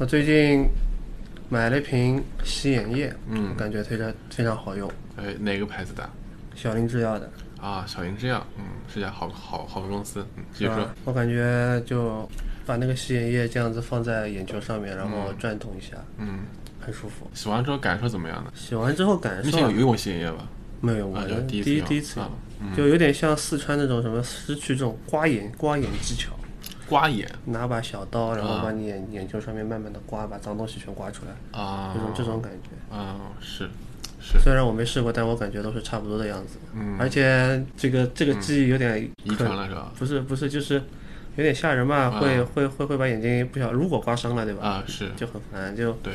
我最近买了一瓶洗眼液，嗯感觉非常非常好用，哎，哪个牌子的？小林制药的，啊，小林制药，嗯，是家好好好公司。嗯，继是续说。？我感觉就把那个洗眼液这样子放在眼球上面，然后转动一下，嗯，很舒服。洗完之后感受怎么样呢？洗完之后感受啊之前有用过洗眼液吧？没有用过第第一第一次啊，嗯就有点像四川那种什么失去这种刮眼刮眼技巧，刮眼拿把小刀，然后啊把你眼眼球上面慢慢的刮，把脏东西全刮出来，啊，这种这种感觉。啊，是是虽然我没试过，但我感觉都是差不多的样子。嗯而且这个这个记忆有点遗传了是吧？不是不是，就是有点吓人嘛，会会会会把眼睛不小，如果刮伤了，对吧？啊，是，就很烦，就对，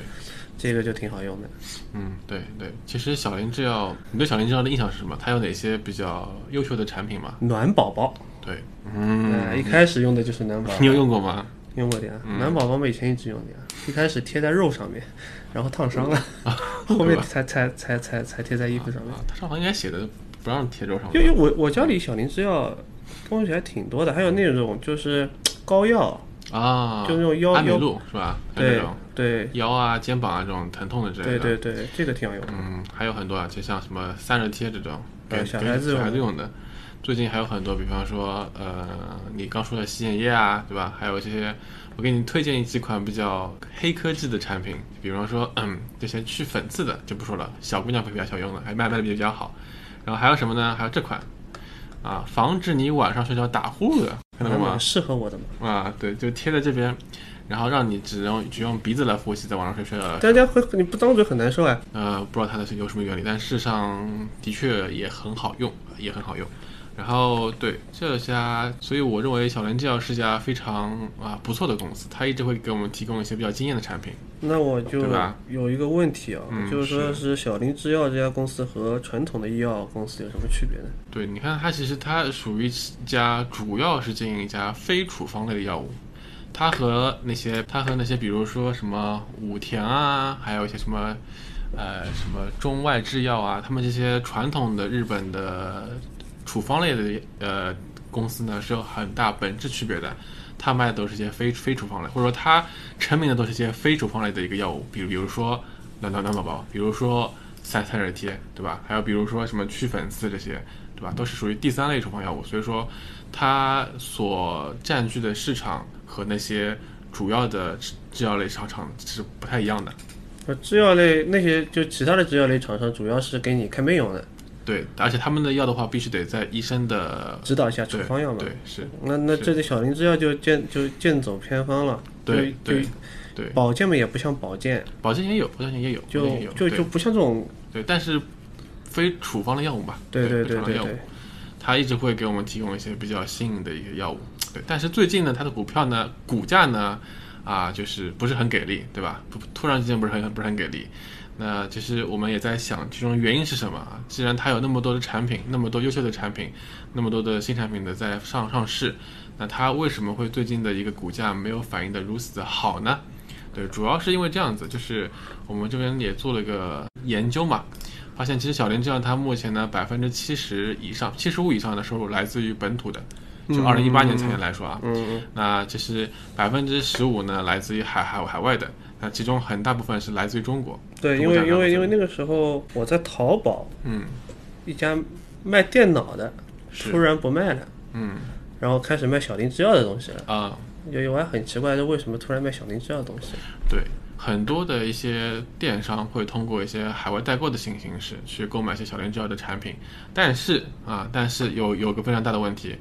这个就挺好用的。嗯，对对。其实小林制药，你对小林制药的印象是什么？它有哪些比较优秀的产品吗？暖宝宝，对，嗯，呃，一开始用的就是暖宝宝，你有用过吗？用过的呀。嗯暖宝宝我以前一直用的呀，一开始贴在肉上面，然后烫伤了，后面才才才才才贴在衣服上面。啊，它上面应该写的不让贴肉上因为我我家里小林制药东西还挺多的，还有那种就是膏药，啊，就那种腰安美腰露是吧？对对腰啊、肩膀啊这种疼痛的之类的。对对对，这个挺好用的。嗯，还有很多啊，就像什么散热贴这种，给对小孩子用的孩子用的。最近还有很多，比方说，呃，你刚说的洗眼液啊，对吧？还有这些，我给你推荐几款比较黑科技的产品，比方说，嗯，这些去粉刺的就不说了，小姑娘会比较小用的，还卖卖的比较好。然后还有什么呢？还有这款，啊，防止你晚上睡觉打呼噜的，看到过吗？适合我的嘛？啊，对，就贴在这边，然后让你只用只用鼻子来呼吸，在网上睡睡觉的时候。大家会你不张嘴很难受哎。呃，不知道它的是有什么原理，但事实上的确也很好用，也很好用。然后对这家，所以我认为小林制药是家非常啊不错的公司，它一直会给我们提供一些比较惊艳的产品。那我就有一个问题啊，嗯就是说是小林制药这家公司和传统的医药公司有什么区别呢？对，你看它其实它属于一家主要是经营一家非处方类的药物，它和那些它和那些比如说什么武田啊，还有一些什么呃什么中外制药啊，他们这些传统的日本的处方类的呃公司呢是有很大本质区别的。它卖的都是一些非非处方类，或者说它成名的都是一些非处方类的一个药物，比如比如说暖暖暖宝宝，比如说散散热贴，对吧？还有比如说什么去粉刺这些，对吧？都是属于第三类处方药物，所以说它所占据的市场和那些主要的制制药类厂厂是不太一样的。呃，制药类那些就其他的制药类厂商主要是给你看病用的，对，而且他们的药的话，必须得在医生的指导下处方药嘛。对是，那那这个小林制药就剑就剑走偏方了。对对对，保健嘛也不像保健，保健也有，保健也有，就就就不像这种。对，但是非处方的药物吧，对对对对对，它一直会给我们提供一些比较新颖的一些药物。对，但是最近呢，它的股票呢，股价呢，啊，就是不是很给力，对吧？不突然之间不是很不是很给力。那其实我们也在想，其中原因是什么？既然它有那么多的产品，那么多优秀的产品，那么多的新产品的在上上市，那它为什么会最近的一个股价没有反应的如此的好呢？对，主要是因为这样子，就是我们这边也做了个研究嘛，发现其实小林这样它目前呢百分之七十以上、七十五以上的收入来自于本土的，就二零一八年财年来说啊，嗯嗯，那其实百分之十五呢来自于海海海外的，那其中很大部分是来自于中国。对，因为因为因为那个时候我在淘宝嗯一家卖电脑的突然不卖了，嗯然后开始卖小林制药的东西了。啊、有我还很奇怪，就为什么突然卖小林制药的东西？对，很多的一些电商会通过一些海外代购的形形式去购买一些小林制药的产品，但是啊，但是有有个非常大的问题，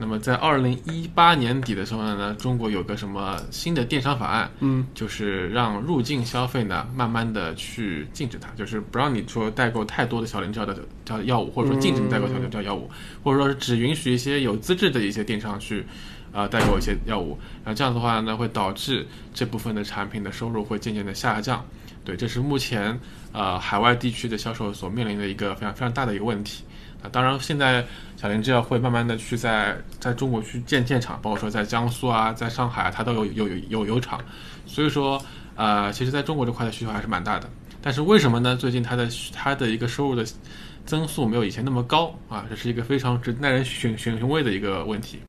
那么在二零一八年底的时候呢，中国有个什么新的电商法案，嗯，就是让入境消费呢，慢慢的去禁止它，就是不让你说代购太多的小零这样的这样的药物，或者说禁止你代购小零这样药物，或者说是只允许一些有资质的一些电商去，呃，代购一些药物。然后这样的话呢，会导致这部分的产品的收入会渐渐的下降。对，这是目前呃海外地区的销售所面临的一个非常非常大的一个问题。啊，当然，现在小林制药会慢慢的去在在中国去建建厂，包括说在江苏啊，在上海啊，它都有有有有有厂，所以说，呃，其实在中国这块的需求还是蛮大的。但是为什么呢？最近它的它的一个收入的增速没有以前那么高啊，这是一个非常值耐人寻寻味的一个问题。